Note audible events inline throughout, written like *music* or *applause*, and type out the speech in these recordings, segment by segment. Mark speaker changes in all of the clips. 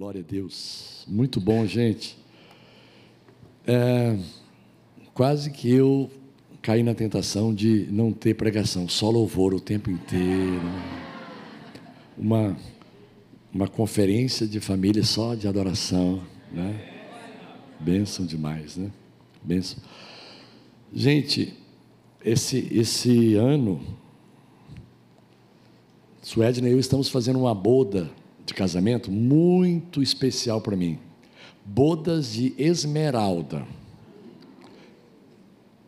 Speaker 1: Glória a Deus. Muito bom, gente. É, quase que eu caí na tentação de não ter pregação, só louvor o tempo inteiro. Uma, uma conferência de família só de adoração, né? Bênção demais, né? Bênção. Gente, esse, esse ano, Suedna e eu estamos fazendo uma boda de casamento muito especial para mim. Bodas de Esmeralda.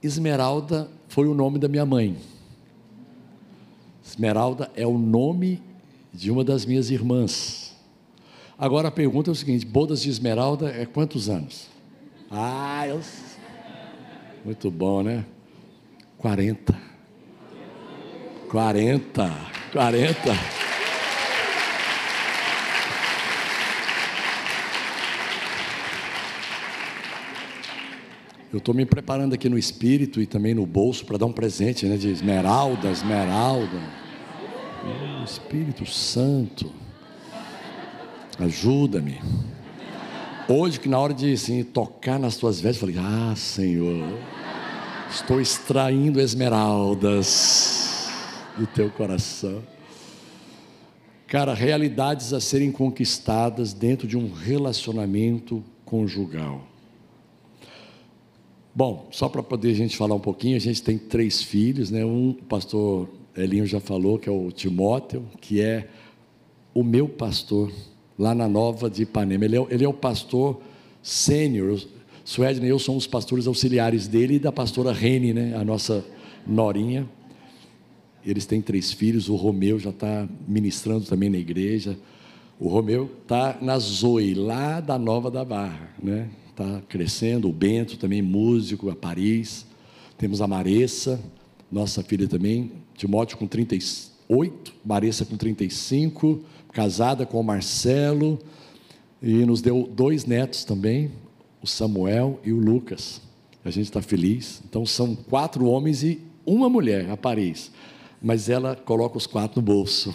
Speaker 1: Esmeralda foi o nome da minha mãe. Esmeralda é o nome de uma das minhas irmãs. Agora a pergunta é o seguinte: bodas de Esmeralda é quantos anos? Ah, eu... muito bom, né? 40. 40. 40. Eu estou me preparando aqui no espírito e também no bolso para dar um presente, né? De esmeralda, esmeralda. Oh, Espírito Santo, ajuda-me. Hoje, que na hora de assim, tocar nas tuas vestes, falei: Ah, Senhor, estou extraindo esmeraldas do teu coração. Cara, realidades a serem conquistadas dentro de um relacionamento conjugal. Bom, só para poder a gente falar um pouquinho, a gente tem três filhos, né? Um, o pastor Elinho já falou, que é o Timóteo, que é o meu pastor, lá na Nova de Ipanema. Ele é, ele é o pastor sênior. Suedna e eu somos pastores auxiliares dele e da pastora Rene, né? A nossa norinha. Eles têm três filhos, o Romeu já está ministrando também na igreja. O Romeu está na Zoe, lá da Nova da Barra, né? Está crescendo, o Bento também, músico, a Paris, temos a Maressa, nossa filha também, Timóteo com 38, Maressa com 35, casada com o Marcelo, e nos deu dois netos também, o Samuel e o Lucas. A gente está feliz. Então são quatro homens e uma mulher, a Paris. Mas ela coloca os quatro no bolso.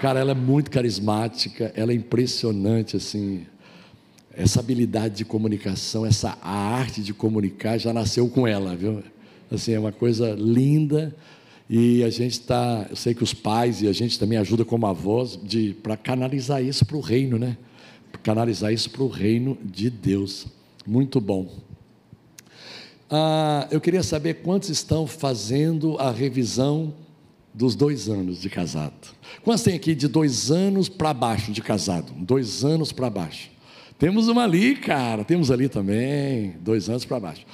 Speaker 1: Cara, ela é muito carismática, ela é impressionante, assim essa habilidade de comunicação, essa arte de comunicar já nasceu com ela, viu? Assim, é uma coisa linda e a gente está, eu sei que os pais e a gente também ajuda como avós de para canalizar isso para o reino, né? Canalizar isso para o reino de Deus. Muito bom. Ah, eu queria saber quantos estão fazendo a revisão dos dois anos de casado. Quantos tem aqui de dois anos para baixo de casado? Dois anos para baixo. Temos uma ali, cara, temos ali também, dois anos para baixo.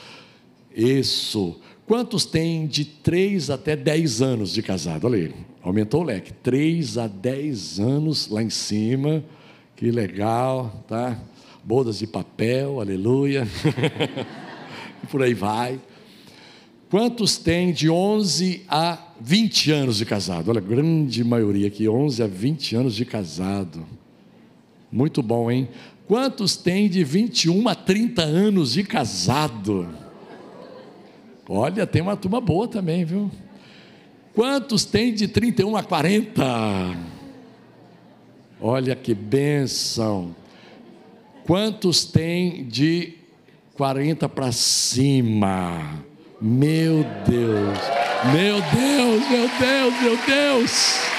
Speaker 1: Isso. Quantos tem de três até dez anos de casado? Olha aí, aumentou o leque. Três a dez anos lá em cima, que legal, tá? Bodas de papel, aleluia. *laughs* e por aí vai. Quantos tem de 11 a 20 anos de casado? Olha, grande maioria aqui, 11 a 20 anos de casado. Muito bom, hein? Quantos tem de 21 a 30 anos de casado? Olha, tem uma turma boa também, viu? Quantos tem de 31 a 40? Olha que benção. Quantos tem de 40 para cima? Meu Deus, meu Deus, meu Deus, meu Deus.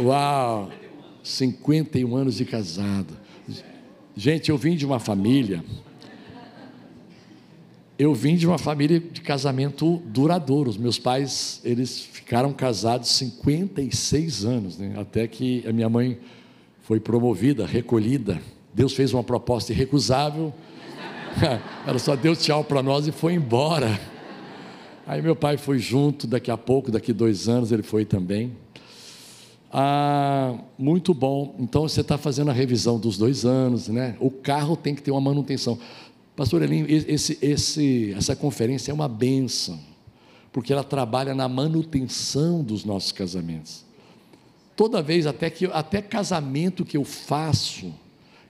Speaker 1: Uau! 51 anos de casado. Gente, eu vim de uma família. Eu vim de uma família de casamento duradouro. Os meus pais, eles ficaram casados 56 anos, né? até que a minha mãe foi promovida, recolhida. Deus fez uma proposta irrecusável. *laughs* Ela só deu tchau para nós e foi embora. Aí meu pai foi junto, daqui a pouco, daqui dois anos, ele foi também. Ah, muito bom. Então você está fazendo a revisão dos dois anos, né? O carro tem que ter uma manutenção. Pastor Elinho, esse, esse, essa conferência é uma benção, porque ela trabalha na manutenção dos nossos casamentos. Toda vez, até que até casamento que eu faço,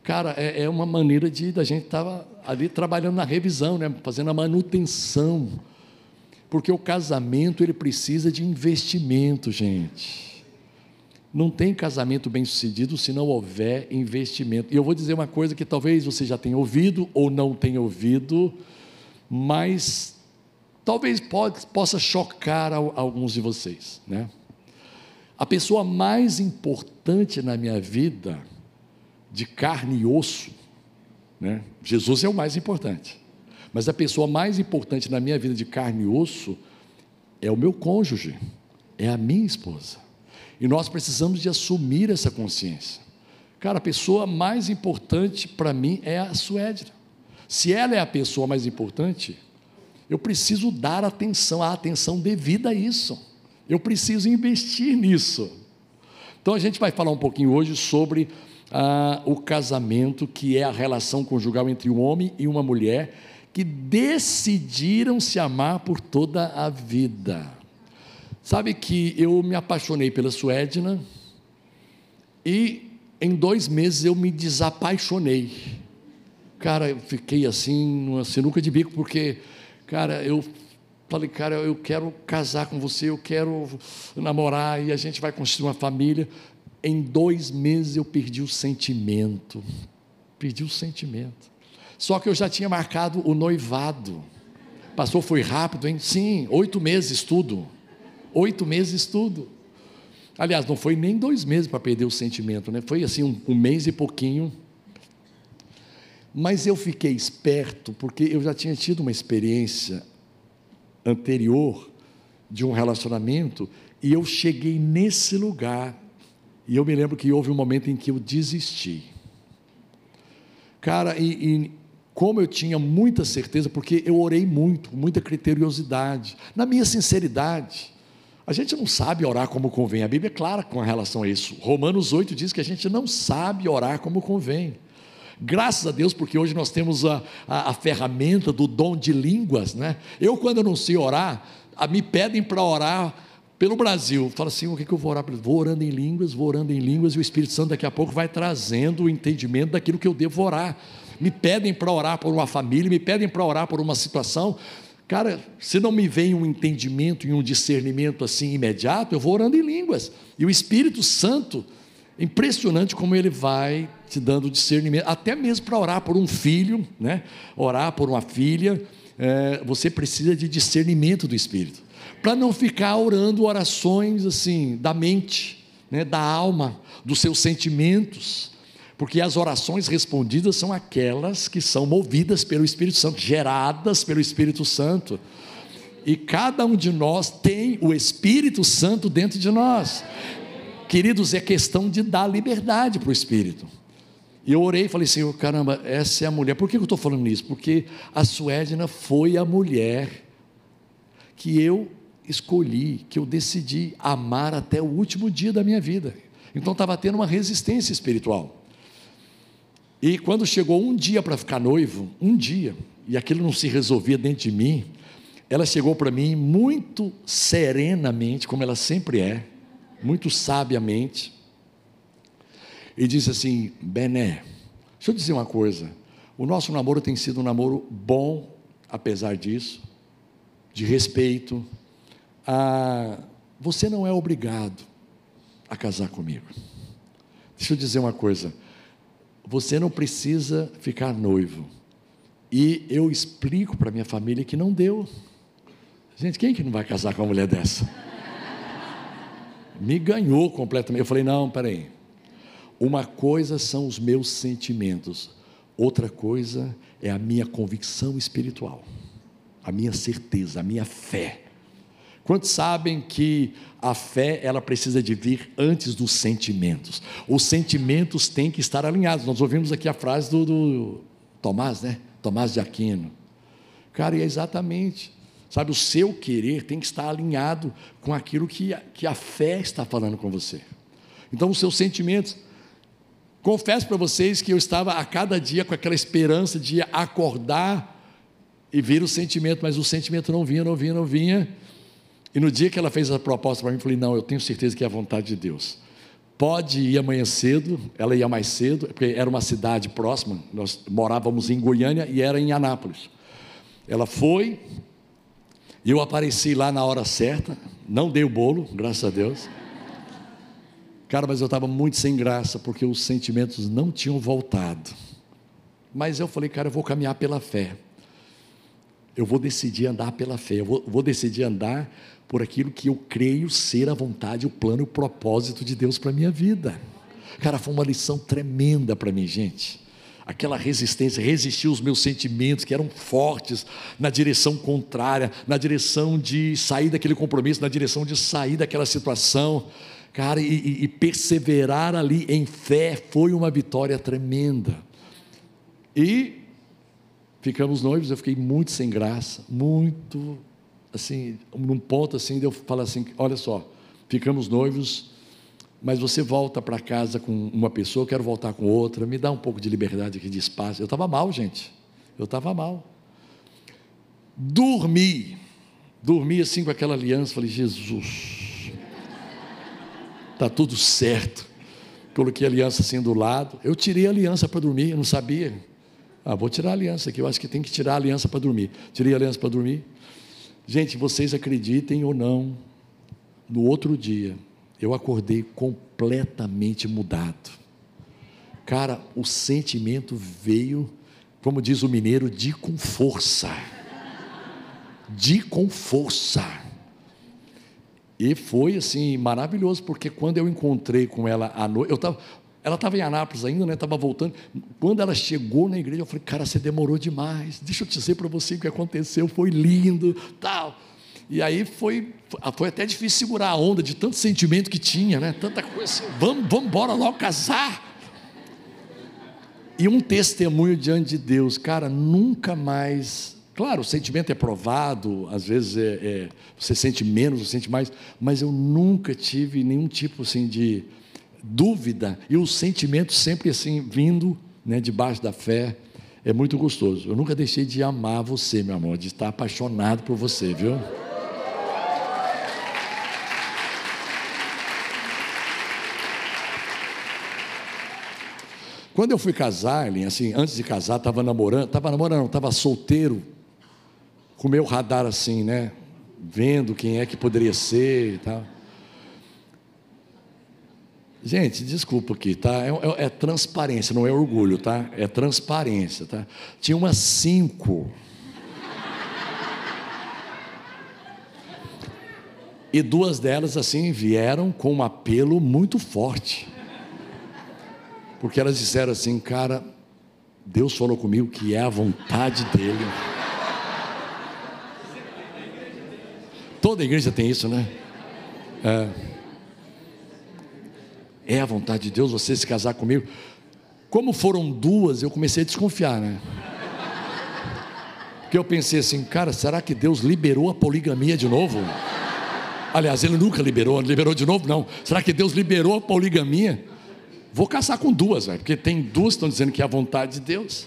Speaker 1: cara, é, é uma maneira de da gente estar ali trabalhando na revisão, né? Fazendo a manutenção Porque o casamento ele precisa de investimento, gente. Não tem casamento bem sucedido se não houver investimento. E eu vou dizer uma coisa que talvez você já tenha ouvido ou não tenha ouvido, mas talvez pode, possa chocar alguns de vocês, né? A pessoa mais importante na minha vida, de carne e osso, né? Jesus é o mais importante. Mas a pessoa mais importante na minha vida de carne e osso é o meu cônjuge, é a minha esposa. E nós precisamos de assumir essa consciência. Cara, a pessoa mais importante para mim é a Suédra. Se ela é a pessoa mais importante, eu preciso dar atenção, a atenção devida a isso. Eu preciso investir nisso. Então a gente vai falar um pouquinho hoje sobre ah, o casamento, que é a relação conjugal entre um homem e uma mulher que decidiram se amar por toda a vida. Sabe que eu me apaixonei pela Suedna e em dois meses eu me desapaixonei. Cara, eu fiquei assim, numa sinuca de bico, porque, cara, eu falei, cara, eu quero casar com você, eu quero namorar e a gente vai construir uma família. Em dois meses eu perdi o sentimento. Perdi o sentimento. Só que eu já tinha marcado o noivado. Passou, foi rápido, hein? Sim, oito meses tudo. Oito meses tudo. Aliás, não foi nem dois meses para perder o sentimento, né? Foi assim, um, um mês e pouquinho. Mas eu fiquei esperto, porque eu já tinha tido uma experiência anterior de um relacionamento, e eu cheguei nesse lugar, e eu me lembro que houve um momento em que eu desisti. Cara, e, e como eu tinha muita certeza, porque eu orei muito, muita criteriosidade, na minha sinceridade. A gente não sabe orar como convém, a Bíblia é clara com relação a isso. Romanos 8 diz que a gente não sabe orar como convém. Graças a Deus, porque hoje nós temos a, a, a ferramenta do dom de línguas, né? Eu, quando não sei orar, a, me pedem para orar pelo Brasil. Fala assim: o que, que eu vou orar? Vou orando em línguas, vou orando em línguas, e o Espírito Santo daqui a pouco vai trazendo o entendimento daquilo que eu devo orar me pedem para orar por uma família, me pedem para orar por uma situação. Cara, se não me vem um entendimento e um discernimento assim imediato, eu vou orando em línguas. E o Espírito Santo, impressionante como ele vai te dando discernimento, até mesmo para orar por um filho, né? orar por uma filha, é, você precisa de discernimento do Espírito, para não ficar orando orações assim, da mente, né? da alma, dos seus sentimentos porque as orações respondidas são aquelas que são movidas pelo Espírito Santo, geradas pelo Espírito Santo. E cada um de nós tem o Espírito Santo dentro de nós. Queridos, é questão de dar liberdade para o Espírito. E eu orei e falei, Senhor, caramba, essa é a mulher. Por que eu estou falando isso? Porque a Suédina foi a mulher que eu escolhi, que eu decidi amar até o último dia da minha vida. Então estava tendo uma resistência espiritual. E quando chegou um dia para ficar noivo, um dia, e aquilo não se resolvia dentro de mim, ela chegou para mim muito serenamente, como ela sempre é, muito sabiamente, e disse assim: Bené, deixa eu dizer uma coisa, o nosso namoro tem sido um namoro bom, apesar disso, de respeito. Ah, você não é obrigado a casar comigo. Deixa eu dizer uma coisa você não precisa ficar noivo. E eu explico para minha família que não deu. Gente, quem que não vai casar com uma mulher dessa? Me ganhou completamente. Eu falei: não, peraí. Uma coisa são os meus sentimentos, outra coisa é a minha convicção espiritual, a minha certeza, a minha fé. Quantos sabem que a fé ela precisa de vir antes dos sentimentos? Os sentimentos têm que estar alinhados. Nós ouvimos aqui a frase do, do Tomás, né? Tomás de Aquino. Cara, e é exatamente. Sabe, o seu querer tem que estar alinhado com aquilo que a, que a fé está falando com você. Então, os seus sentimentos. Confesso para vocês que eu estava a cada dia com aquela esperança de acordar e vir o sentimento, mas o sentimento não vinha, não vinha, não vinha. E no dia que ela fez a proposta para mim, eu falei: não, eu tenho certeza que é a vontade de Deus. Pode ir amanhã cedo, ela ia mais cedo, porque era uma cidade próxima, nós morávamos em Goiânia e era em Anápolis. Ela foi, eu apareci lá na hora certa, não dei o bolo, graças a Deus. Cara, mas eu estava muito sem graça, porque os sentimentos não tinham voltado. Mas eu falei, cara, eu vou caminhar pela fé. Eu vou decidir andar pela fé. Eu vou, vou decidir andar por aquilo que eu creio ser a vontade, o plano o propósito de Deus para a minha vida. Cara, foi uma lição tremenda para mim, gente. Aquela resistência, resistir os meus sentimentos que eram fortes na direção contrária, na direção de sair daquele compromisso, na direção de sair daquela situação. Cara, e, e perseverar ali em fé foi uma vitória tremenda. E ficamos noivos, eu fiquei muito sem graça, muito assim, num ponto assim, de eu falar assim, olha só, ficamos noivos, mas você volta para casa com uma pessoa, eu quero voltar com outra, me dá um pouco de liberdade aqui de espaço. Eu estava mal, gente. Eu estava mal. Dormi, dormi assim com aquela aliança, falei, Jesus, está tudo certo. Coloquei a aliança assim do lado. Eu tirei a aliança para dormir, eu não sabia. Ah, vou tirar a aliança aqui, eu acho que tem que tirar a aliança para dormir. Tirei a aliança para dormir. Gente, vocês acreditem ou não, no outro dia, eu acordei completamente mudado. Cara, o sentimento veio, como diz o mineiro, de com força. De com força. E foi assim maravilhoso, porque quando eu encontrei com ela à noite, eu estava, ela estava em Anápolis ainda, né? Estava voltando. Quando ela chegou na igreja, eu falei, cara, você demorou demais. Deixa eu dizer para você o que aconteceu, foi lindo, tal. E aí foi, foi até difícil segurar a onda de tanto sentimento que tinha, né? Tanta coisa assim, vamos, vamos embora logo casar. E um testemunho diante de Deus, cara, nunca mais. Claro, o sentimento é provado, às vezes é, é, você sente menos, você sente mais, mas eu nunca tive nenhum tipo assim de dúvida e o sentimento sempre assim vindo, né, debaixo da fé, é muito gostoso. Eu nunca deixei de amar você, meu amor, de estar apaixonado por você, viu? Quando eu fui casar, assim, antes de casar, estava namorando, estava namorando, estava solteiro, com o meu radar assim, né? Vendo quem é que poderia ser e tal. Gente, desculpa aqui, tá? É, é, é, transparência, não é orgulho, tá? É transparência, tá? Tinha umas cinco. E duas delas, assim, vieram com um apelo muito forte. Porque elas disseram assim, cara, Deus falou comigo que é a vontade dEle. Toda igreja tem isso, né? É é a vontade de Deus você se casar comigo? Como foram duas, eu comecei a desconfiar, né? Porque eu pensei assim, cara, será que Deus liberou a poligamia de novo? Aliás, ele nunca liberou, liberou de novo, não. Será que Deus liberou a poligamia? Vou casar com duas, véio, porque tem duas que estão dizendo que é a vontade de Deus.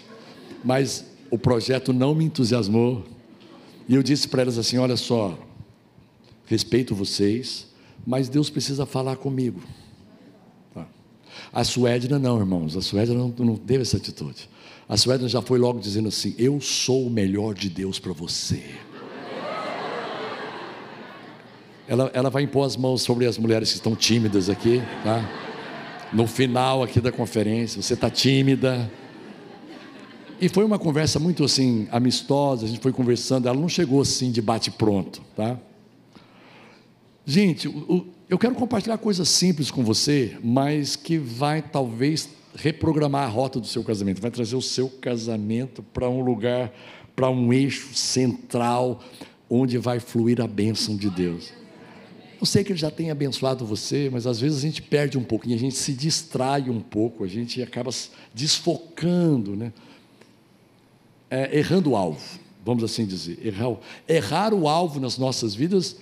Speaker 1: Mas o projeto não me entusiasmou. E eu disse para elas assim: olha só, respeito vocês, mas Deus precisa falar comigo. A Suédina não, irmãos, a Suédina não, não teve essa atitude. A Suédina já foi logo dizendo assim: Eu sou o melhor de Deus para você. Ela, ela vai impor as mãos sobre as mulheres que estão tímidas aqui, tá? No final aqui da conferência, você está tímida. E foi uma conversa muito assim, amistosa, a gente foi conversando, ela não chegou assim de bate pronto, tá? Gente, o, eu quero compartilhar coisas simples com você, mas que vai talvez reprogramar a rota do seu casamento, vai trazer o seu casamento para um lugar, para um eixo central, onde vai fluir a bênção de Deus. Eu sei que Ele já tem abençoado você, mas às vezes a gente perde um pouquinho, a gente se distrai um pouco, a gente acaba desfocando, né? É, errando o alvo, vamos assim dizer. Errar, errar o alvo nas nossas vidas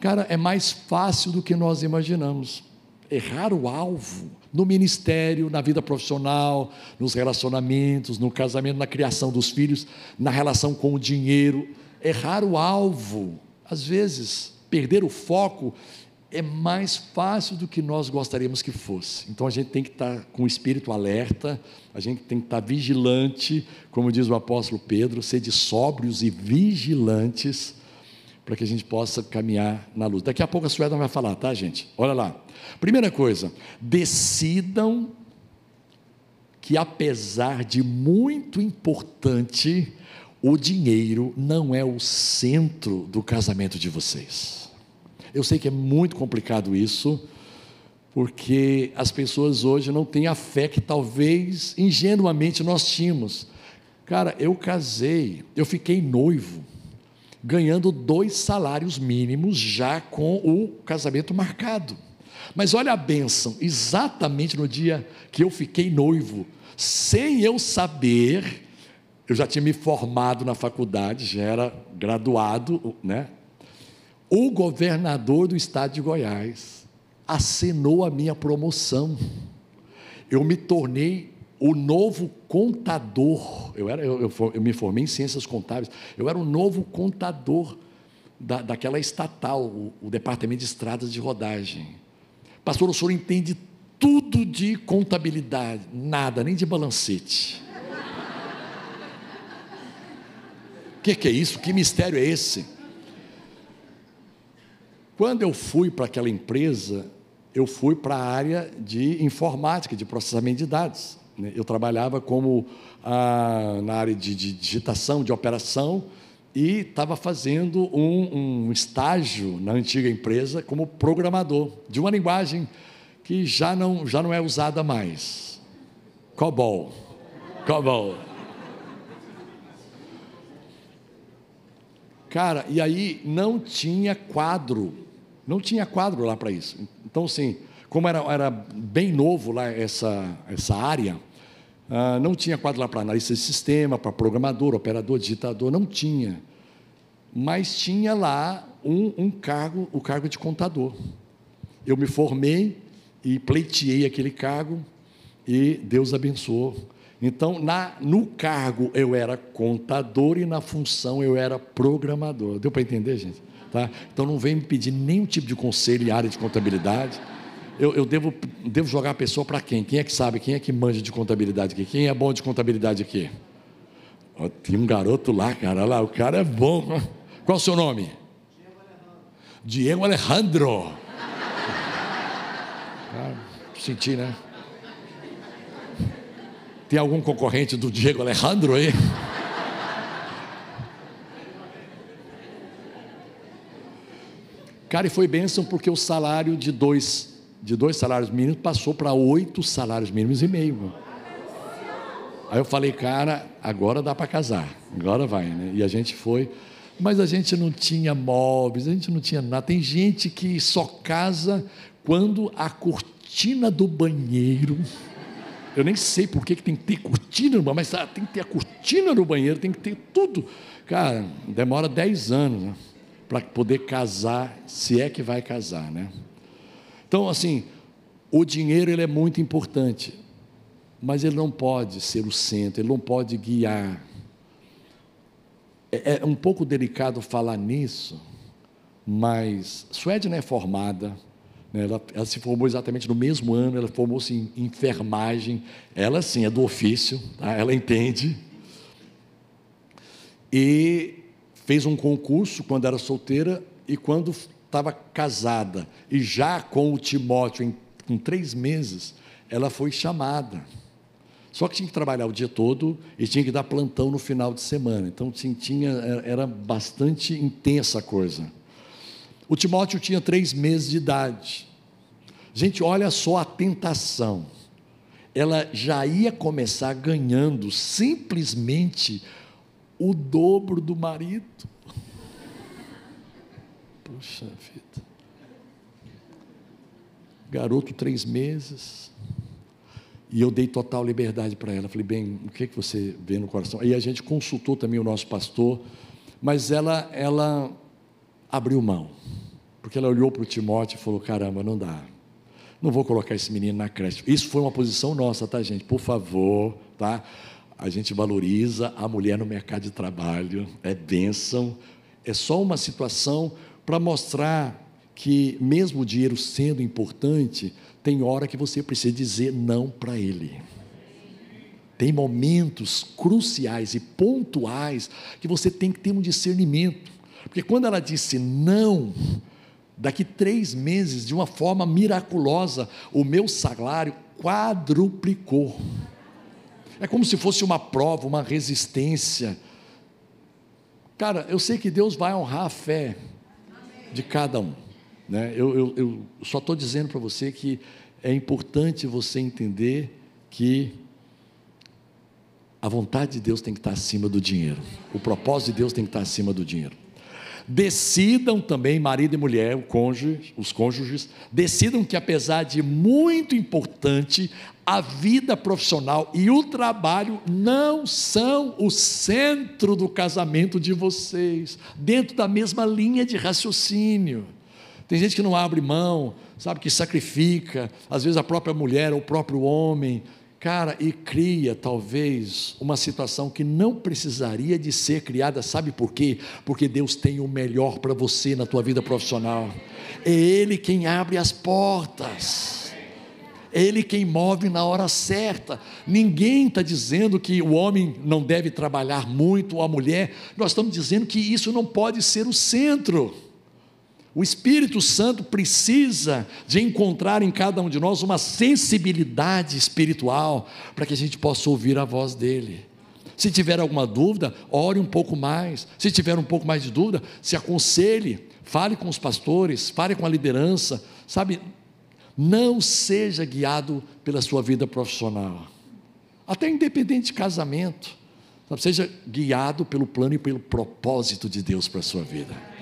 Speaker 1: Cara, é mais fácil do que nós imaginamos. Errar o alvo no ministério, na vida profissional, nos relacionamentos, no casamento, na criação dos filhos, na relação com o dinheiro. Errar o alvo, às vezes, perder o foco é mais fácil do que nós gostaríamos que fosse. Então a gente tem que estar com o espírito alerta, a gente tem que estar vigilante, como diz o apóstolo Pedro, ser de sóbrios e vigilantes para que a gente possa caminhar na luz. Daqui a pouco a Sueda vai falar, tá, gente? Olha lá. Primeira coisa, decidam que apesar de muito importante, o dinheiro não é o centro do casamento de vocês. Eu sei que é muito complicado isso, porque as pessoas hoje não têm a fé que talvez ingenuamente nós tínhamos. Cara, eu casei, eu fiquei noivo ganhando dois salários mínimos já com o casamento marcado. Mas olha a bênção, exatamente no dia que eu fiquei noivo, sem eu saber, eu já tinha me formado na faculdade, já era graduado, né? O governador do estado de Goiás assinou a minha promoção. Eu me tornei o novo contador, eu, era, eu, eu, eu, me formei em ciências contábeis, eu era o novo contador da, daquela estatal, o, o, departamento de estradas de rodagem. Pastor, o senhor entende tudo de contabilidade, nada, nem de balancete. O que, que é isso? Que mistério é esse? Quando eu fui para aquela empresa, eu fui para a área de informática, de processamento de dados. Né? Eu trabalhava como ah, na área de, de, digitação, de operação, e estava fazendo um, um, estágio na antiga empresa como programador de uma linguagem que já não, já não é usada mais. COBOL. COBOL. Cara, e aí não tinha quadro, não tinha quadro lá para isso. Então, assim, como era, era bem novo lá essa, essa área, ah, não tinha quadro lá para analista de sistema, para programador, operador, digitador, não tinha. Mas tinha lá um, um cargo, o cargo de contador. Eu me formei e pleiteei aquele cargo e Deus abençoou. Então, na, no cargo eu era contador e na função eu era programador. Deu para entender, gente? Tá? Então não vem me pedir nenhum tipo de conselho em área de contabilidade eu, eu devo, devo jogar a pessoa para quem? Quem é que sabe? Quem é que manja de contabilidade aqui? Quem é bom de contabilidade aqui? Tem um garoto lá, cara, lá, o cara é bom. Qual o seu nome? Diego Alejandro. Ah, senti, né? Tem algum concorrente do Diego Alejandro aí? Cara, e foi bênção porque o salário de dois de dois salários mínimos passou para oito salários mínimos e meio. Aí eu falei, cara, agora dá para casar, agora vai, né? E a gente foi, mas a gente não tinha móveis, a gente não tinha nada. Tem gente que só casa quando a cortina do banheiro. Eu nem sei por que, tem que ter cortina mas ah, tem que ter a cortina no banheiro, tem que ter tudo. Cara, demora dez anos né, para poder casar, se é que vai casar, né? Então, assim, o dinheiro ele é muito importante, mas ele não pode ser o centro, ele não pode guiar. É, é um pouco delicado falar nisso, mas Suede não é formada, né? ela, ela, se formou exatamente no mesmo ano, ela formou-se em enfermagem, ela sim é do ofício, tá? ela entende. E fez um concurso quando era solteira e quando estava casada e já com o Timóteo, em, com três meses, ela foi chamada. Só que tinha que trabalhar o dia todo e tinha que dar plantão no final de semana. Então tinha, era bastante intensa a coisa. O Timóteo tinha três meses de idade. Gente, olha só a tentação. Ela já ia começar ganhando simplesmente o dobro do marido. Puxa vida. Garoto, três meses. E eu dei total liberdade para ela. Falei, bem, o que, é que você vê no coração? E a gente consultou também o nosso pastor, mas ela, ela abriu mão. Porque ela olhou para o Timóteo e falou: caramba, não dá. Não vou colocar esse menino na creche. Isso foi uma posição nossa, tá, gente? Por favor, tá? A gente valoriza a mulher no mercado de trabalho, é bênção. É só uma situação para mostrar que, mesmo o dinheiro sendo importante, tem hora que você precisa dizer não para ele. Tem momentos cruciais e pontuais que você tem que ter um discernimento, Porque quando ela disse não, daqui três meses, de uma forma miraculosa, o meu salário quadruplicou. É como se fosse uma prova, uma resistência. Cara, eu sei que Deus vai honrar a fé de cada um. Né? Eu, eu, eu só estou dizendo para você que é importante você entender que a vontade de Deus tem que estar acima do dinheiro, o propósito de Deus tem que estar acima do dinheiro. Decidam também, marido e mulher, cônjuge, os cônjuges, decidam que apesar de muito importante, a vida profissional e o trabalho não são o centro do casamento de vocês, dentro da mesma linha de raciocínio. Tem gente que não abre mão, sabe, que sacrifica, às vezes a própria mulher ou o próprio homem, cara, e cria talvez uma situação que não precisaria de ser criada, sabe por quê? Porque Deus tem o melhor para você na tua vida profissional. É Ele quem abre as portas. É Ele quem move na hora certa. Ninguém está dizendo que o homem não deve trabalhar muito ou a mulher. Nós estamos dizendo que isso não pode ser o centro. O Espírito Santo precisa de encontrar em cada um de nós uma sensibilidade espiritual para que a gente possa ouvir a voz dele. Se tiver alguma dúvida, ore um pouco mais. Se tiver um pouco mais de dúvida, se aconselhe, fale com os pastores, fale com a liderança, sabe? Não seja guiado pela sua vida profissional, até independente de casamento, sabe? seja guiado pelo plano e pelo propósito de Deus para a sua vida.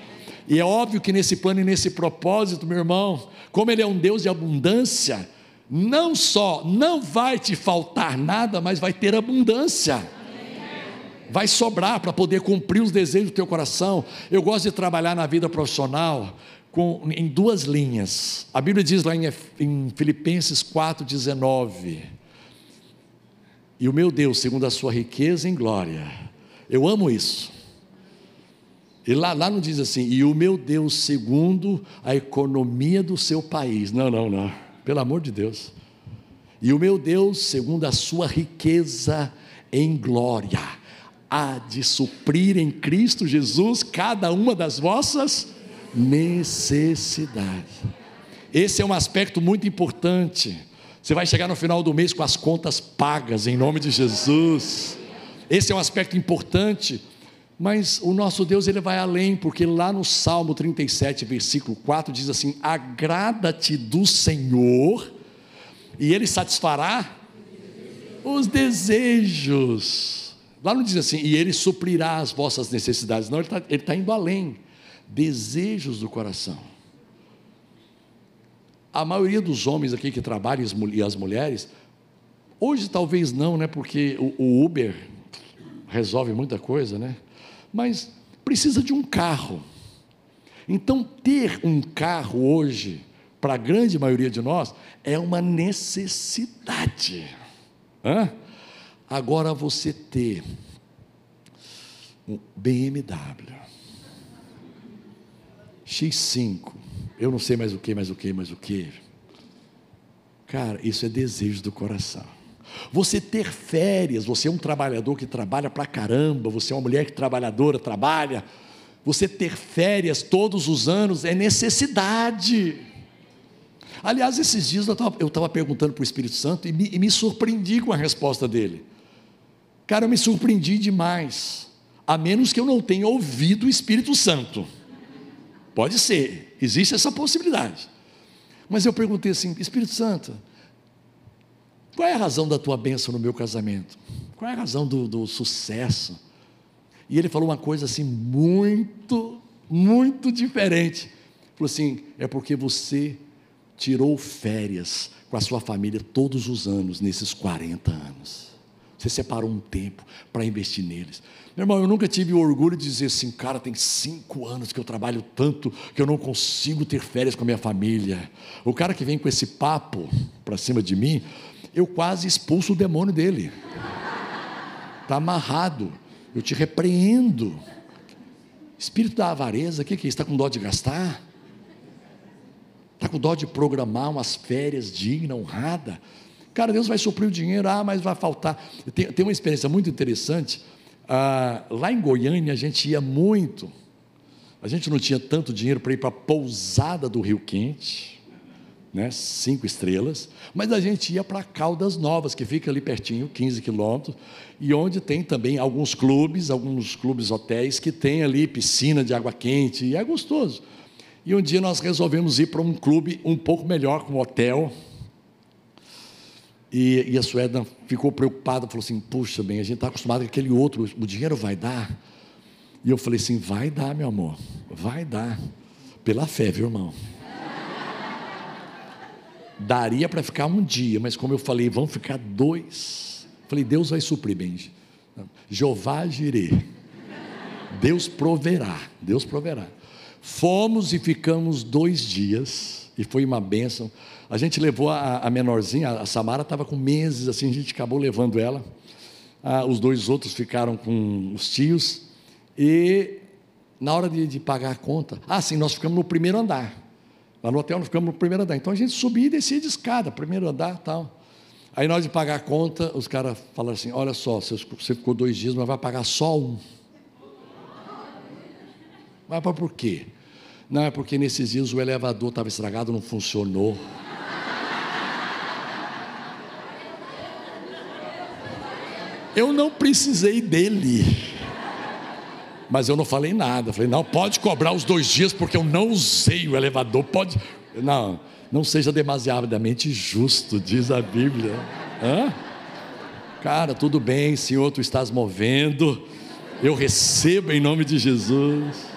Speaker 1: E é óbvio que nesse plano e nesse propósito, meu irmão, como Ele é um Deus de abundância, não só não vai te faltar nada, mas vai ter abundância. Vai sobrar para poder cumprir os desejos do teu coração. Eu gosto de trabalhar na vida profissional com, em duas linhas. A Bíblia diz lá em, em Filipenses 4,19: E o meu Deus, segundo a sua riqueza em glória, eu amo isso e lá, lá não diz assim, e o meu Deus segundo a economia do seu país. Não, não, não. Pelo amor de Deus. E o meu Deus, segundo a sua riqueza em glória, há de suprir em Cristo Jesus cada uma das vossas necessidades. Esse é um aspecto muito importante. Você vai chegar no final do mês com as contas pagas, em nome de Jesus. Esse é um aspecto importante mas o nosso Deus ele vai além, porque lá no Salmo 37, versículo 4 diz assim: "Agrada-te do Senhor, e ele satisfará os desejos". Lá não diz assim: "E ele suprirá as vossas necessidades". Não, ele está tá indo além. Desejos do coração. A maioria dos homens aqui que trabalham e as mulheres, hoje talvez não, né? Porque o Uber resolve muita coisa, né? Mas precisa de um carro. Então, ter um carro hoje, para a grande maioria de nós, é uma necessidade. Hã? Agora, você ter um BMW, X5, eu não sei mais o que, mais o que, mais o que. Cara, isso é desejo do coração. Você ter férias, você é um trabalhador que trabalha pra caramba, você é uma mulher que trabalhadora, trabalha. Você ter férias todos os anos é necessidade. Aliás, esses dias eu estava perguntando para o Espírito Santo e me, e me surpreendi com a resposta dele. Cara, eu me surpreendi demais. A menos que eu não tenha ouvido o Espírito Santo. Pode ser, existe essa possibilidade. Mas eu perguntei assim: Espírito Santo, qual é a razão da tua bênção no meu casamento? Qual é a razão do, do sucesso? E ele falou uma coisa assim muito, muito diferente. Falou assim: é porque você tirou férias com a sua família todos os anos, nesses 40 anos. Você separou um tempo para investir neles. Meu irmão, eu nunca tive o orgulho de dizer assim, cara, tem cinco anos que eu trabalho tanto que eu não consigo ter férias com a minha família. O cara que vem com esse papo para cima de mim, eu quase expulso o demônio dele. Está amarrado. Eu te repreendo. Espírito da avareza, o que, que é isso? Está com dó de gastar? Está com dó de programar umas férias dignas, honrada? Cara, Deus vai suprir o dinheiro, ah, mas vai faltar. Tem, tem uma experiência muito interessante. Ah, lá em Goiânia, a gente ia muito A gente não tinha tanto dinheiro para ir para a pousada do Rio Quente, né, cinco estrelas, mas a gente ia para Caldas Novas, que fica ali pertinho, 15 quilômetros, e onde tem também alguns clubes, alguns clubes hotéis que tem ali piscina de água quente, e é gostoso. E um dia nós resolvemos ir para um clube um pouco melhor, com um hotel, e, e a Suedna ficou preocupada, falou assim: Puxa, bem, a gente está acostumado com aquele outro, o dinheiro vai dar. E eu falei assim: Vai dar, meu amor, vai dar. Pela fé, viu, irmão? Daria para ficar um dia, mas como eu falei, vão ficar dois. Falei, Deus vai suprir, Benji. Jeová girê. Deus proverá. Deus proverá. Fomos e ficamos dois dias, e foi uma bênção. A gente levou a, a menorzinha, a Samara estava com meses, assim, a gente acabou levando ela. Ah, os dois outros ficaram com os tios. E na hora de, de, pagar a conta, ah, sim, nós ficamos no primeiro andar. Lá no hotel nós ficamos no primeiro andar. Então a gente subia e descia de escada, primeiro andar tal. Aí na hora de pagar a conta, os caras falaram assim: olha só, você, ficou dois dias, mas vai pagar só um. Mas por quê? Não, é porque nesses dias o elevador estava estragado, não funcionou. Eu não precisei dele. Mas eu não falei nada. Falei, não, pode cobrar os dois dias, porque eu não usei o elevador. Pode. Não, não seja demasiadamente justo, diz a Bíblia. Hã? Cara, tudo bem, Senhor, tu estás movendo. Eu recebo em nome de Jesus.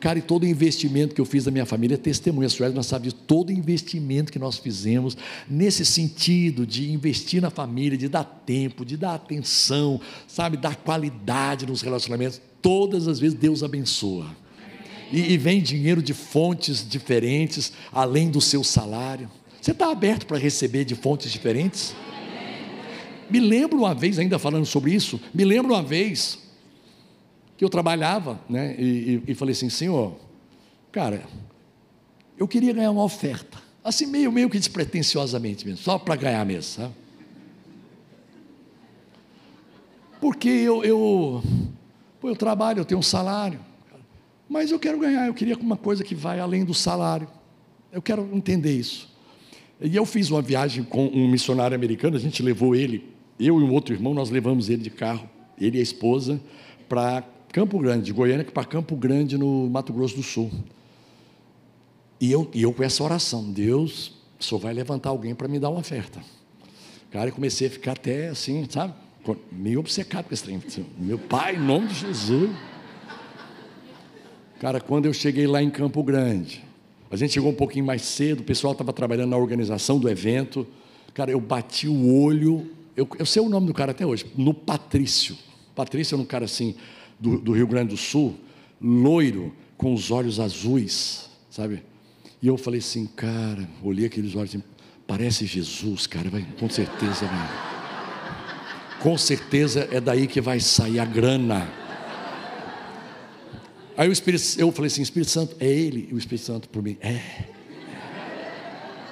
Speaker 1: Cara, e todo investimento que eu fiz na minha família, testemunha, a senhora não sabe de todo investimento que nós fizemos, nesse sentido de investir na família, de dar tempo, de dar atenção, sabe, dar qualidade nos relacionamentos, todas as vezes Deus abençoa. E, e vem dinheiro de fontes diferentes, além do seu salário. Você está aberto para receber de fontes diferentes? Me lembro uma vez, ainda falando sobre isso, me lembro uma vez, que eu trabalhava, né? E, e, e, falei assim, Senhor, cara, eu queria ganhar uma oferta, assim meio, meio que despretensiosamente mesmo, só para ganhar mesmo, sabe? Porque eu, eu, eu trabalho, eu tenho um salário, mas eu quero ganhar, eu queria uma coisa que vai além do salário, eu quero entender isso. E eu fiz uma viagem com um missionário americano, a gente levou ele, eu e um outro irmão, nós levamos ele de carro, ele e a esposa, para Campo Grande, de Goiânia para Campo Grande, no Mato Grosso do Sul. E eu, e eu com essa oração, Deus, só vai levantar alguém para me dar uma oferta. Cara, eu comecei a ficar até assim, sabe? Meio obcecado com esse trem. Meu pai, em nome de Jesus. Cara, quando eu cheguei lá em Campo Grande, a gente chegou um pouquinho mais cedo, o pessoal estava trabalhando na organização do evento. Cara, eu bati o olho, eu, eu sei o nome do cara até hoje, no Patrício. Patrício era um cara assim, do, do Rio Grande do Sul, loiro, com os olhos azuis, sabe? E eu falei assim, cara, olhei aqueles olhos assim, parece Jesus, cara, vai, com certeza vai. Com certeza é daí que vai sair a grana. Aí o Espírito, eu falei assim, Espírito Santo, é ele? E o Espírito Santo por mim, é.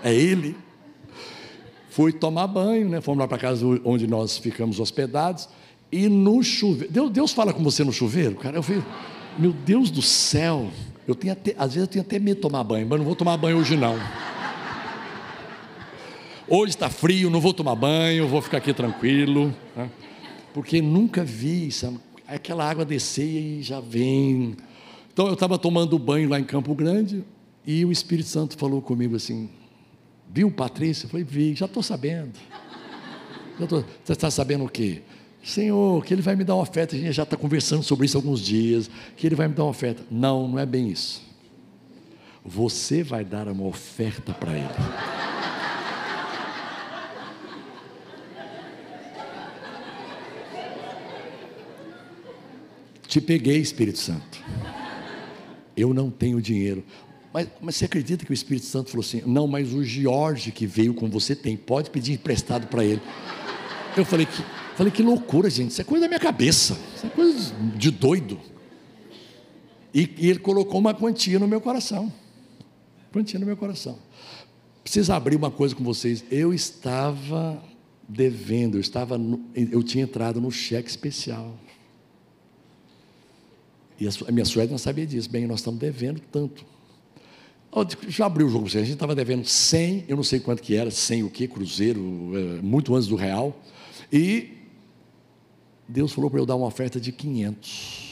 Speaker 1: É ele. Fui tomar banho, né? Fomos lá para casa onde nós ficamos hospedados. E no chuveiro, Deus, Deus fala com você no chuveiro, cara. Eu falei, meu Deus do céu, eu tenho até, às vezes eu tenho até medo de tomar banho, mas não vou tomar banho hoje não. Hoje está frio, não vou tomar banho, vou ficar aqui tranquilo, né? porque nunca vi sabe? aquela água descer e já vem. Então eu estava tomando banho lá em Campo Grande e o Espírito Santo falou comigo assim: viu Patrícia? Eu falei, vi, já estou sabendo. Você está sabendo o quê? Senhor, que Ele vai me dar uma oferta, a gente já está conversando sobre isso há alguns dias, que Ele vai me dar uma oferta. Não, não é bem isso. Você vai dar uma oferta para Ele. Te peguei, Espírito Santo. Eu não tenho dinheiro. Mas, mas, você acredita que o Espírito Santo falou assim: não, mas o Jorge que veio com você tem, pode pedir emprestado para ele. Eu falei que Falei, que loucura, gente, isso é coisa da minha cabeça, isso é coisa de doido. E, e ele colocou uma quantia no meu coração. Quantia no meu coração. Preciso abrir uma coisa com vocês. Eu estava devendo, eu, estava no, eu tinha entrado no cheque especial. E a minha suégra não sabia disso. Bem, nós estamos devendo tanto. Já abriu o jogo para você. A gente estava devendo 100, eu não sei quanto que era, 100 o quê, cruzeiro, é, muito antes do real. E Deus falou para eu dar uma oferta de 500.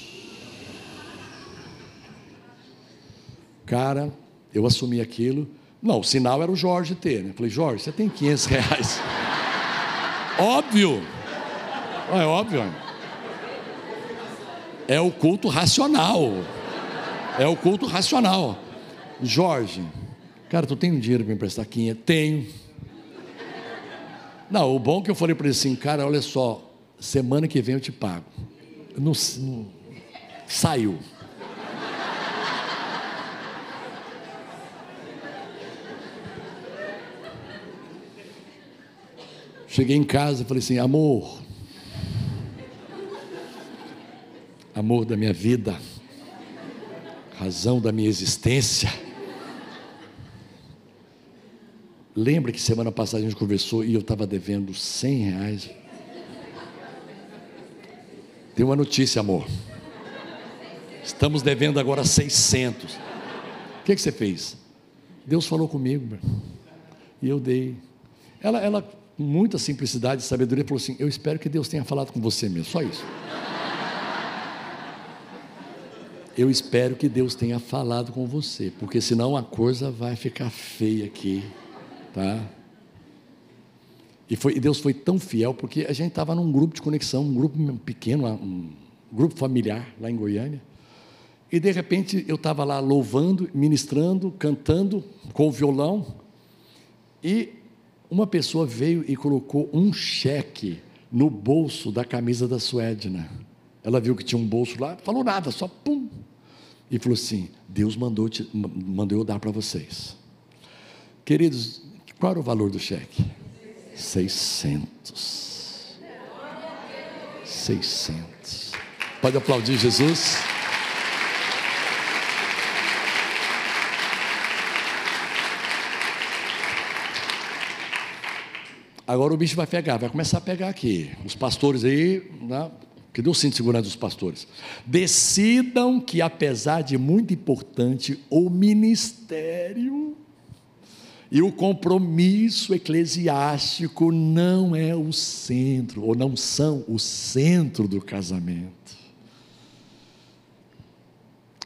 Speaker 1: Cara, eu assumi aquilo. Não, o sinal era o Jorge ter, né? Falei, Jorge, você tem 500 reais. óbvio. É óbvio. É o culto racional. É o culto racional. Jorge, cara, tu tem dinheiro para me emprestar 500? Tenho. Não, o bom é que eu falei para ele assim, cara, olha só, semana que vem eu te pago. Não, não, saiu. Cheguei em casa e falei assim, amor, amor da minha vida, razão da minha existência. Lembra que semana passada a gente conversou e eu estava devendo 100 reais? Tem uma notícia, amor. Estamos devendo agora 600. O que, que você fez? Deus falou comigo, e eu dei. Ela, ela, com muita simplicidade e sabedoria, falou assim: Eu espero que Deus tenha falado com você mesmo, só isso. Eu espero que Deus tenha falado com você, porque senão a coisa vai ficar feia aqui. Tá? E, foi, e Deus foi tão fiel, porque a gente estava num grupo de conexão, um grupo pequeno, um grupo familiar lá em Goiânia. E de repente eu estava lá louvando, ministrando, cantando com o violão. E uma pessoa veio e colocou um cheque no bolso da camisa da Suedna. Ela viu que tinha um bolso lá, falou nada, só pum. E falou assim: Deus mandou, te, mandou eu dar para vocês. Queridos, qual era o valor do cheque? 600. 600. Pode aplaudir Jesus? Agora o bicho vai pegar, vai começar a pegar aqui. Os pastores aí, né? que deu cinto de segurança dos pastores. Decidam que, apesar de muito importante, o ministério e o compromisso eclesiástico não é o centro, ou não são o centro do casamento.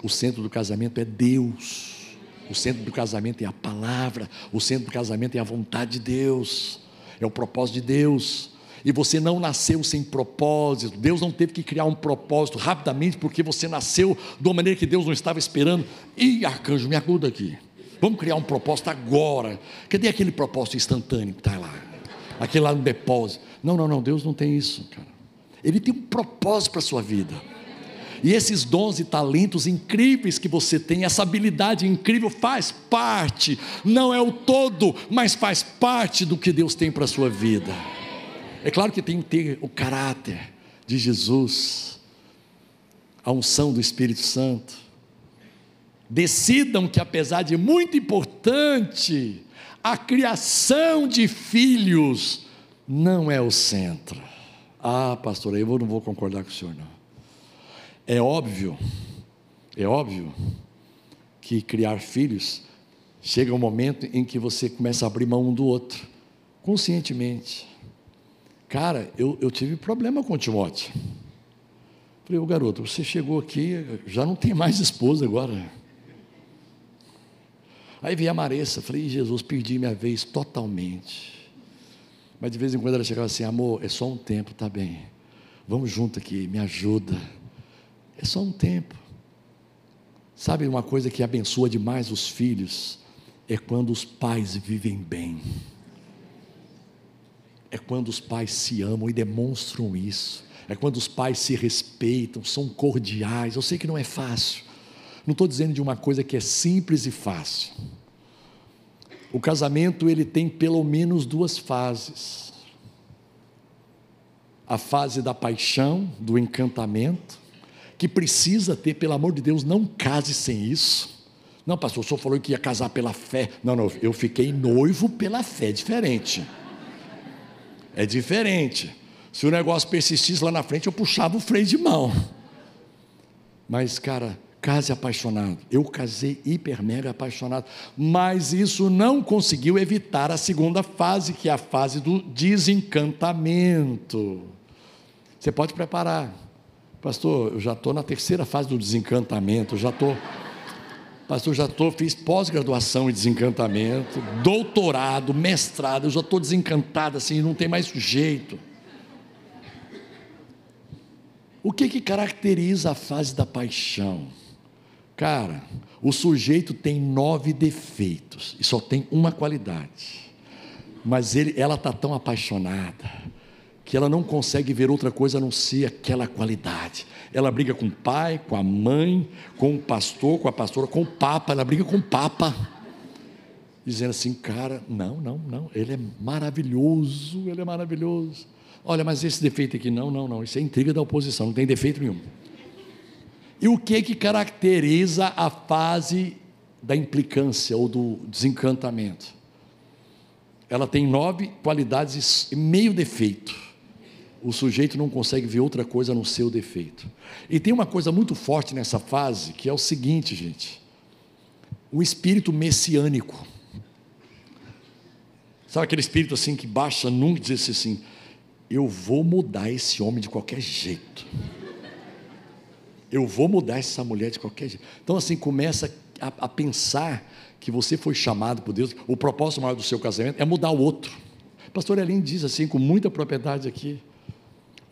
Speaker 1: O centro do casamento é Deus. O centro do casamento é a palavra. O centro do casamento é a vontade de Deus. É o propósito de Deus. E você não nasceu sem propósito. Deus não teve que criar um propósito rapidamente porque você nasceu de uma maneira que Deus não estava esperando. Ih, arcanjo, me ajuda aqui. Vamos criar um propósito agora. Cadê aquele propósito instantâneo que está lá? Aquele lá no depósito. Não, não, não, Deus não tem isso, cara. Ele tem um propósito para a sua vida. E esses dons e talentos incríveis que você tem, essa habilidade incrível, faz parte, não é o todo, mas faz parte do que Deus tem para a sua vida. É claro que tem que ter o caráter de Jesus, a unção do Espírito Santo decidam que, apesar de muito importante, a criação de filhos não é o centro. Ah, pastor, eu não vou concordar com o senhor, não. É óbvio, é óbvio que criar filhos chega um momento em que você começa a abrir mão um do outro, conscientemente. Cara, eu, eu tive problema com o Timóteo. Falei, ô garoto, você chegou aqui, já não tem mais esposa agora. Aí veio a Maressa, falei, Jesus, perdi minha vez totalmente. Mas de vez em quando ela chegava assim, amor, é só um tempo, tá bem. Vamos junto aqui, me ajuda. É só um tempo. Sabe uma coisa que abençoa demais os filhos? É quando os pais vivem bem. É quando os pais se amam e demonstram isso. É quando os pais se respeitam, são cordiais. Eu sei que não é fácil. Não estou dizendo de uma coisa que é simples e fácil. O casamento ele tem pelo menos duas fases. A fase da paixão, do encantamento, que precisa ter, pelo amor de Deus, não case sem isso. Não, pastor, o senhor falou que ia casar pela fé. Não, não, eu fiquei noivo pela fé, é diferente. É diferente. Se o negócio persistisse lá na frente, eu puxava o freio de mão. Mas, cara, case apaixonado. Eu casei hiper mega apaixonado. Mas isso não conseguiu evitar a segunda fase, que é a fase do desencantamento. Você pode preparar. Pastor, eu já estou na terceira fase do desencantamento, já estou. Pastor, já estou, fiz pós-graduação em desencantamento, doutorado, mestrado, eu já estou desencantado assim, não tem mais jeito. O que, que caracteriza a fase da paixão? Cara, o sujeito tem nove defeitos e só tem uma qualidade. Mas ele, ela está tão apaixonada que ela não consegue ver outra coisa a não ser aquela qualidade. Ela briga com o pai, com a mãe, com o pastor, com a pastora, com o papa, ela briga com o papa. Dizendo assim, cara, não, não, não, ele é maravilhoso, ele é maravilhoso. Olha, mas esse defeito aqui, não, não, não, isso é intriga da oposição, não tem defeito nenhum. E o que que caracteriza a fase da implicância ou do desencantamento? Ela tem nove qualidades e meio defeito o sujeito não consegue ver outra coisa no seu defeito. E tem uma coisa muito forte nessa fase, que é o seguinte, gente: o espírito messiânico. Sabe aquele espírito assim que baixa nunca e diz assim: eu vou mudar esse homem de qualquer jeito. Eu vou mudar essa mulher de qualquer jeito. Então, assim, começa a, a pensar que você foi chamado por Deus. O propósito maior do seu casamento é mudar o outro. Pastor Elim diz assim, com muita propriedade aqui.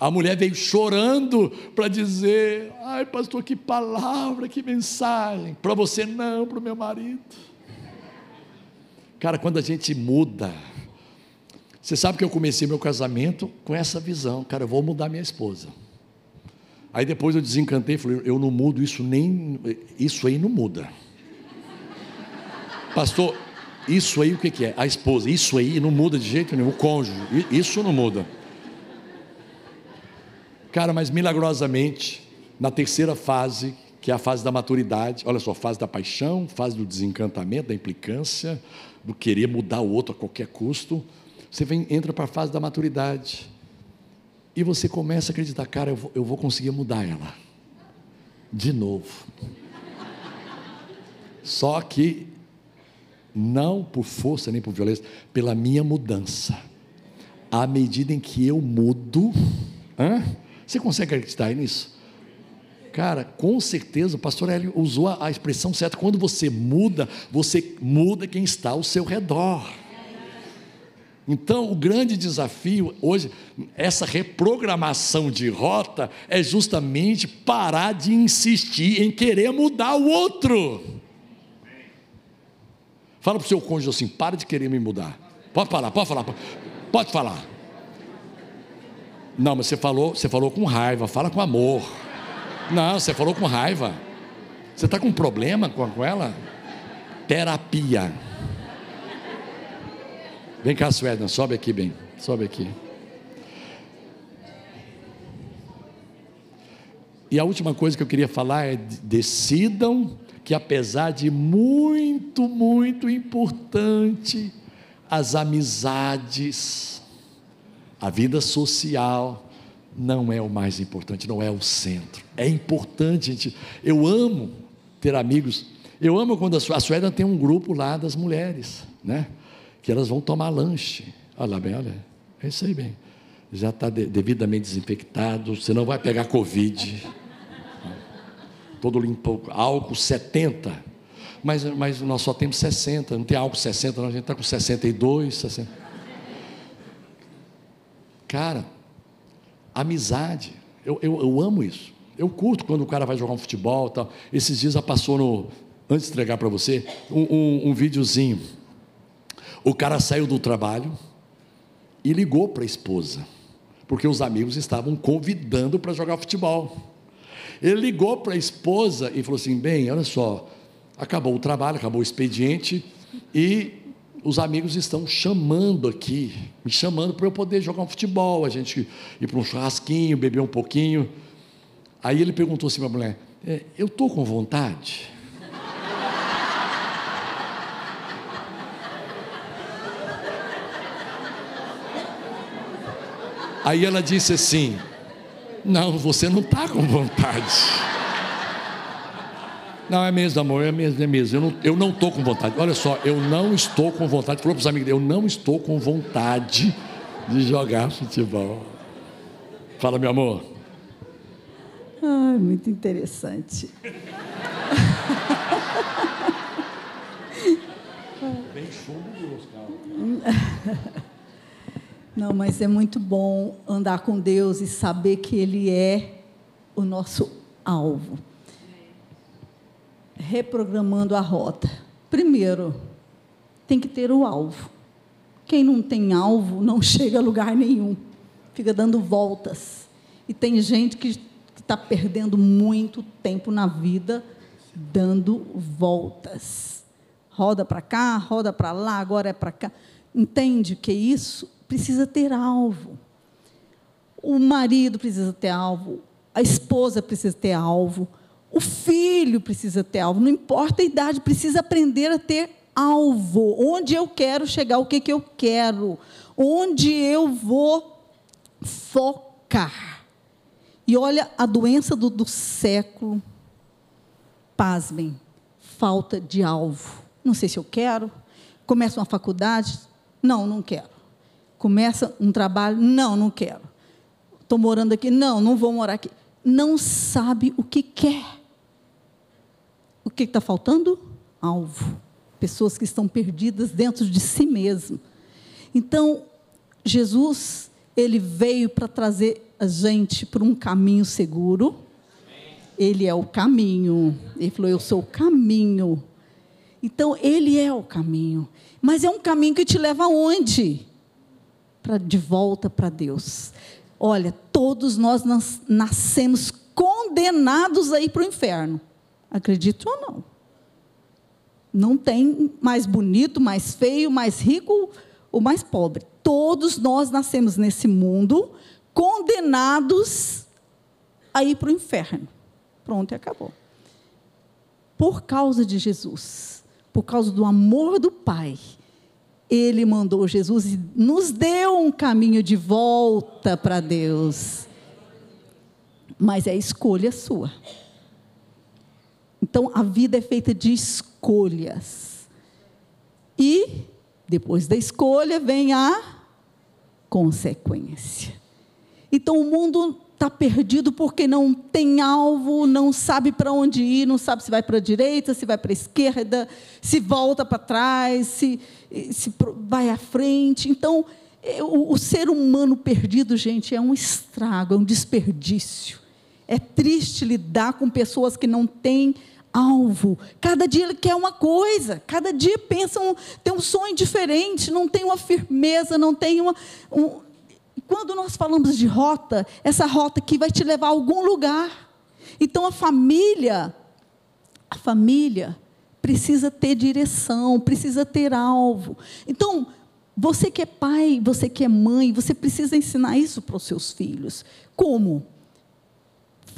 Speaker 1: A mulher veio chorando para dizer: Ai, pastor, que palavra, que mensagem. Para você não, para o meu marido. Cara, quando a gente muda, você sabe que eu comecei meu casamento com essa visão: cara, eu vou mudar minha esposa. Aí depois eu desencantei e falei: eu não mudo isso nem. Isso aí não muda. Pastor, isso aí o que, que é? A esposa, isso aí não muda de jeito nenhum. O cônjuge, isso não muda. Cara, mas milagrosamente, na terceira fase, que é a fase da maturidade, olha só, fase da paixão, fase do desencantamento, da implicância, do querer mudar o outro a qualquer custo, você vem, entra para a fase da maturidade. E você começa a acreditar, cara, eu vou, eu vou conseguir mudar ela. De novo. Só que não por força nem por violência, pela minha mudança. À medida em que eu mudo, hã? Você consegue acreditar nisso? Cara, com certeza o pastor Hélio usou a, expressão certa. Quando você muda, você muda quem está ao seu redor. Então, o grande desafio hoje, essa reprogramação de rota, é justamente parar de insistir em querer mudar o outro. Fala para o seu cônjuge assim: para de querer me mudar. Pode falar, pode falar, pode falar. Não, mas você falou, você falou com raiva, fala com amor. Não, você falou com raiva. Você está com um problema com, com ela? Terapia. Vem cá, Suedna, sobe aqui bem. Sobe aqui. E a última coisa que eu queria falar é: decidam que, apesar de muito, muito importante, as amizades, a vida social não é o mais importante, não é o centro. É importante, gente. Eu amo ter amigos. Eu amo quando a, Suécia tem um grupo lá das mulheres, né? Que elas vão tomar lanche. Olha lá bem, olha. É isso aí, bem. Já está de, devidamente desinfectado. Você não vai pegar Covid. Todo limpo, álcool 70. Mas, mas nós só temos 60. Não tem álcool 60, não. A gente está com 62, 60. Cara, amizade, eu, eu, eu, amo isso. Eu curto quando o cara vai jogar um futebol tal. Esses dias já passou no. Antes de entregar para você, um, um, um videozinho. O cara saiu do trabalho e ligou para a esposa, porque os amigos estavam convidando para jogar futebol. Ele ligou para a esposa e falou assim: Bem, olha só, acabou o trabalho, acabou o expediente e os amigos estão chamando aqui, me chamando para eu poder jogar um futebol, a gente ir para um churrasquinho, beber um pouquinho. Aí ele perguntou assim para a mulher: é, Eu estou com vontade? Aí ela disse assim: Não, você não está com vontade. Não, é mesmo, amor, é mesmo, é mesmo. Eu não, eu não estou com vontade. Olha só, eu não estou com vontade. Falou para os amigos, eu não estou com vontade de jogar futebol. Fala, meu amor.
Speaker 2: Ai, muito interessante. Bem chumbo *laughs* Não, mas é muito bom andar com Deus e saber que Ele é o nosso alvo reprogramando a rota. Primeiro, tem que ter o alvo. Quem não tem alvo não *laughs* chega a lugar nenhum, fica dando voltas. E tem gente que está perdendo muito tempo na vida dando voltas. Roda para cá, roda para lá, agora é para cá. Entende que isso precisa ter alvo. O marido precisa ter alvo, a esposa precisa ter alvo, o filho precisa ter alvo, não importa a idade, precisa aprender a ter alvo. Onde eu quero chegar, o que, que eu quero, onde eu vou focar. E olha a doença do, do século, pasmem, falta de alvo. Não sei se eu quero. Começa uma faculdade? Não, não quero. Começa um trabalho? Não, não quero. Estou morando aqui? Não, não vou morar aqui. Não sabe o que quer. O que está faltando? Alvo. Pessoas que estão perdidas dentro de si mesmo. Então, Jesus, ele veio para trazer a gente para um caminho seguro. Ele é o caminho. Ele falou: Eu sou o caminho. Então, ele é o caminho. Mas é um caminho que te leva aonde? Para de volta para Deus. Olha, todos nós nascemos condenados a ir para o inferno. Acredite ou não. Não tem mais bonito, mais feio, mais rico ou mais pobre. Todos nós nascemos nesse mundo condenados a ir para o inferno. Pronto, e acabou. Por causa de Jesus, por causa do amor do Pai, ele mandou Jesus e nos deu um caminho de volta para Deus. Mas é escolha sua. Então, a vida é feita de escolhas. E, depois da escolha, vem a consequência. Então, o mundo está perdido porque não tem alvo, não sabe para onde ir, não sabe se vai para a direita, se vai para a esquerda, se volta para trás, se, se vai à frente. Então, é, o, o ser humano perdido, gente, é um estrago, é um desperdício. É triste lidar com pessoas que não têm alvo. Cada dia ele quer uma coisa, cada dia pensa, um, tem um sonho diferente, não tem uma firmeza, não tem uma. Um... Quando nós falamos de rota, essa rota aqui vai te levar a algum lugar. Então a família, a família precisa ter direção, precisa ter alvo. Então, você que é pai, você que é mãe, você precisa ensinar isso para os seus filhos. Como?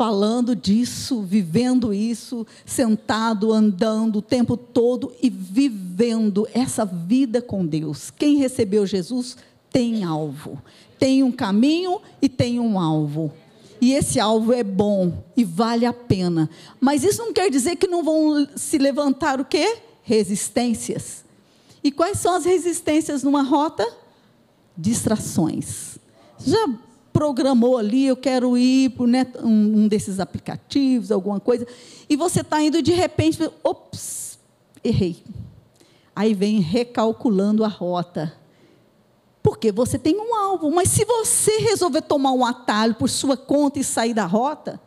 Speaker 2: falando disso, vivendo isso, sentado, andando o tempo todo e vivendo essa vida com Deus. Quem recebeu Jesus tem alvo, tem um caminho e tem um alvo. E esse alvo é bom e vale a pena. Mas isso não quer dizer que não vão se levantar o quê? Resistências. E quais são as resistências numa rota? Distrações. Já programou ali, eu quero ir por né, um, um, desses aplicativos, alguma coisa, e você está indo de repente, ops, errei. Aí vem recalculando a rota. Porque você tem um alvo, mas se você resolver tomar um atalho por sua conta e sair da rota,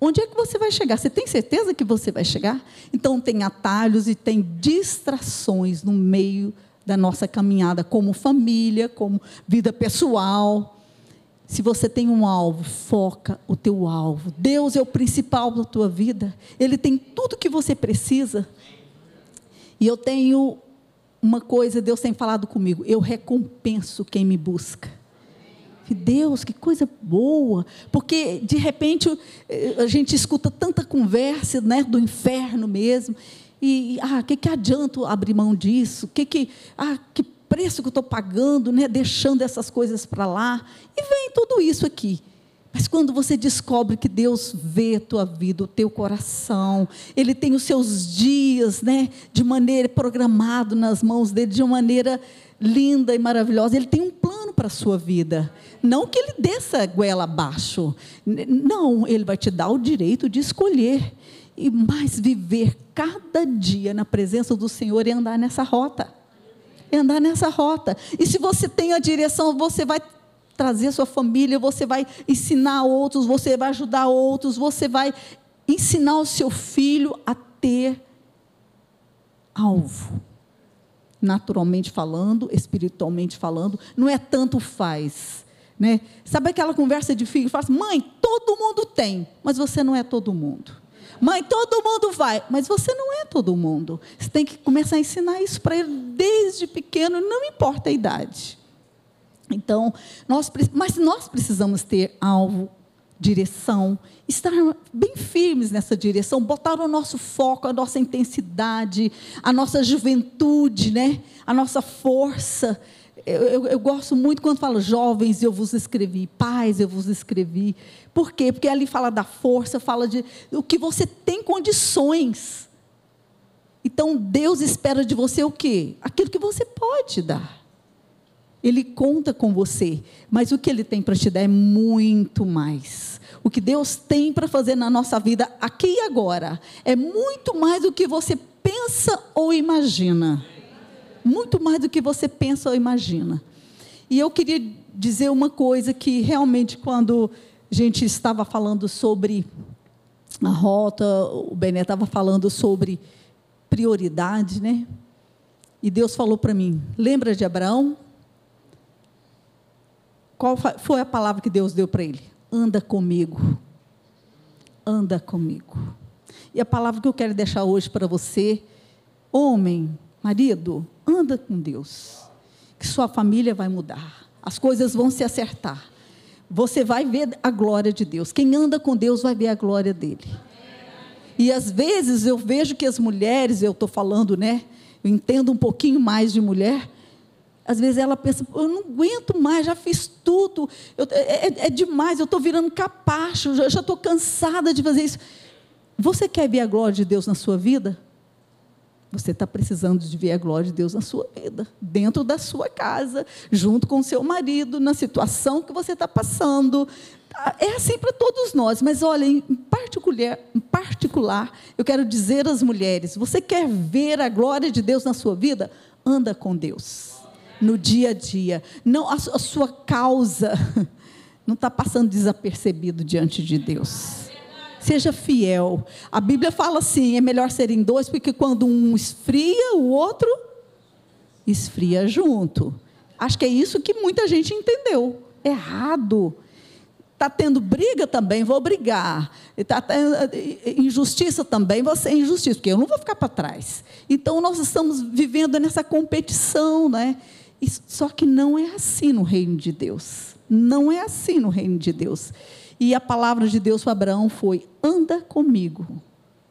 Speaker 2: onde é que você vai chegar? Você tem certeza que você vai chegar? Então tem atalhos e tem distrações no meio da nossa caminhada como família, como vida pessoal. Se você tem um alvo, foca o teu alvo. Deus é o principal da tua vida. Ele tem tudo que você precisa. E eu tenho uma coisa, Deus tem falado comigo. Eu recompenso quem me busca. Deus, que coisa boa, porque de repente eh, a gente escuta tanta conversa, né, do inferno mesmo, e ah, que que adianta abrir mão disso? Que que ah, que preço que eu estou pagando, né, deixando essas coisas para lá. E vem tudo isso aqui. Mas quando você descobre que Deus vê a tua vida, o teu coração, Ele tem os seus dias, né, de maneira programado nas mãos dele, de uma maneira linda e maravilhosa. Ele tem um plano para a sua vida. Não que ele desça a goela abaixo. Não, ele vai te dar o direito de escolher. E mais viver cada dia na presença do Senhor e andar nessa rota. E andar nessa rota. E se você tem a direção, você vai trazer a sua família, você vai ensinar outros, você vai ajudar outros, você vai ensinar o seu filho a ter alvo. Naturalmente falando, espiritualmente falando, não é tanto faz. Né? Sabe aquela conversa de filho? Fala assim, mãe, todo mundo tem, mas você não é todo mundo. Mãe, todo mundo vai, mas você não é todo mundo. Você tem que começar a ensinar isso para ele desde pequeno, não importa a idade. Então, nós, mas nós precisamos ter alvo, direção, estar bem firmes nessa direção, botar o nosso foco, a nossa intensidade, a nossa juventude, né? a nossa força. Eu, eu, eu, gosto muito quando falo jovens, eu vos escrevi, pais, eu vos escrevi. Por quê? Porque ali fala da força, fala de o que você tem condições. Então Deus espera de você o quê? Aquilo que você pode dar. Ele conta com você, mas o que ele tem para te dar é muito mais. O que Deus tem para fazer na nossa vida aqui e agora é muito mais do que você pensa ou imagina. Muito mais do que você pensa ou imagina. E eu queria dizer uma coisa que realmente quando a gente estava falando sobre a rota, o Bené estava falando sobre prioridade, né? E Deus falou para mim: lembra de Abraão? Qual foi a palavra que Deus deu para ele? Anda comigo. Anda comigo. E a palavra que eu quero deixar hoje para você, homem, marido, anda com Deus. Que sua família vai mudar. As coisas vão se acertar. Você vai ver a glória de Deus. Quem anda com Deus vai ver a glória dele. E às vezes eu vejo que as mulheres, eu estou falando, né? Eu entendo um pouquinho mais de mulher, às vezes ela pensa, eu não aguento mais, já fiz tudo, eu, é, é, é, demais, eu estou virando capacho, eu já estou cansada de fazer isso. Você quer ver a glória de Deus na sua vida? Você está precisando de ver a glória de Deus na sua vida, dentro da sua casa, junto com o seu marido, na situação que você está passando. É assim para todos nós, mas olha, em particular, em particular, eu quero dizer às mulheres: você quer ver a glória de Deus na sua vida? Anda com Deus no dia a dia. Não, a, a sua causa *laughs* não está passando desapercebido diante de Deus. Seja fiel. A Bíblia fala assim: é melhor serem dois, porque quando um esfria, o outro esfria junto. Acho que é isso que muita gente entendeu. Errado. Está tendo briga também, vou brigar. Está tendo injustiça também, você injustiça, porque eu não vou ficar para trás. Então nós estamos vivendo nessa competição, né? Só que não é assim no reino de Deus. Não é assim no reino de Deus. E a palavra de Deus para Abraão foi: anda comigo,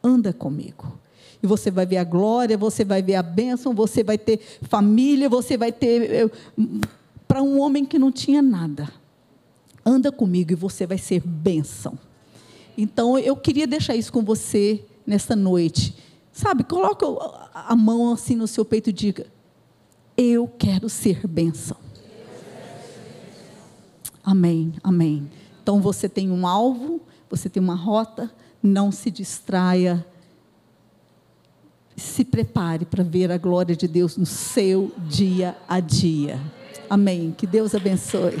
Speaker 2: anda comigo. E você vai ver a glória, você vai ver a bênção, você vai ter família, você vai ter. Para um homem que não tinha nada, anda comigo e você vai ser bênção. Então eu queria deixar isso com você nesta noite. Sabe, coloca a mão assim no seu peito e diga: eu quero ser bênção. Amém, amém. Então você tem um alvo, você tem uma rota, não se distraia. Se prepare para ver a glória de Deus no seu dia a dia. Amém. Que Deus abençoe.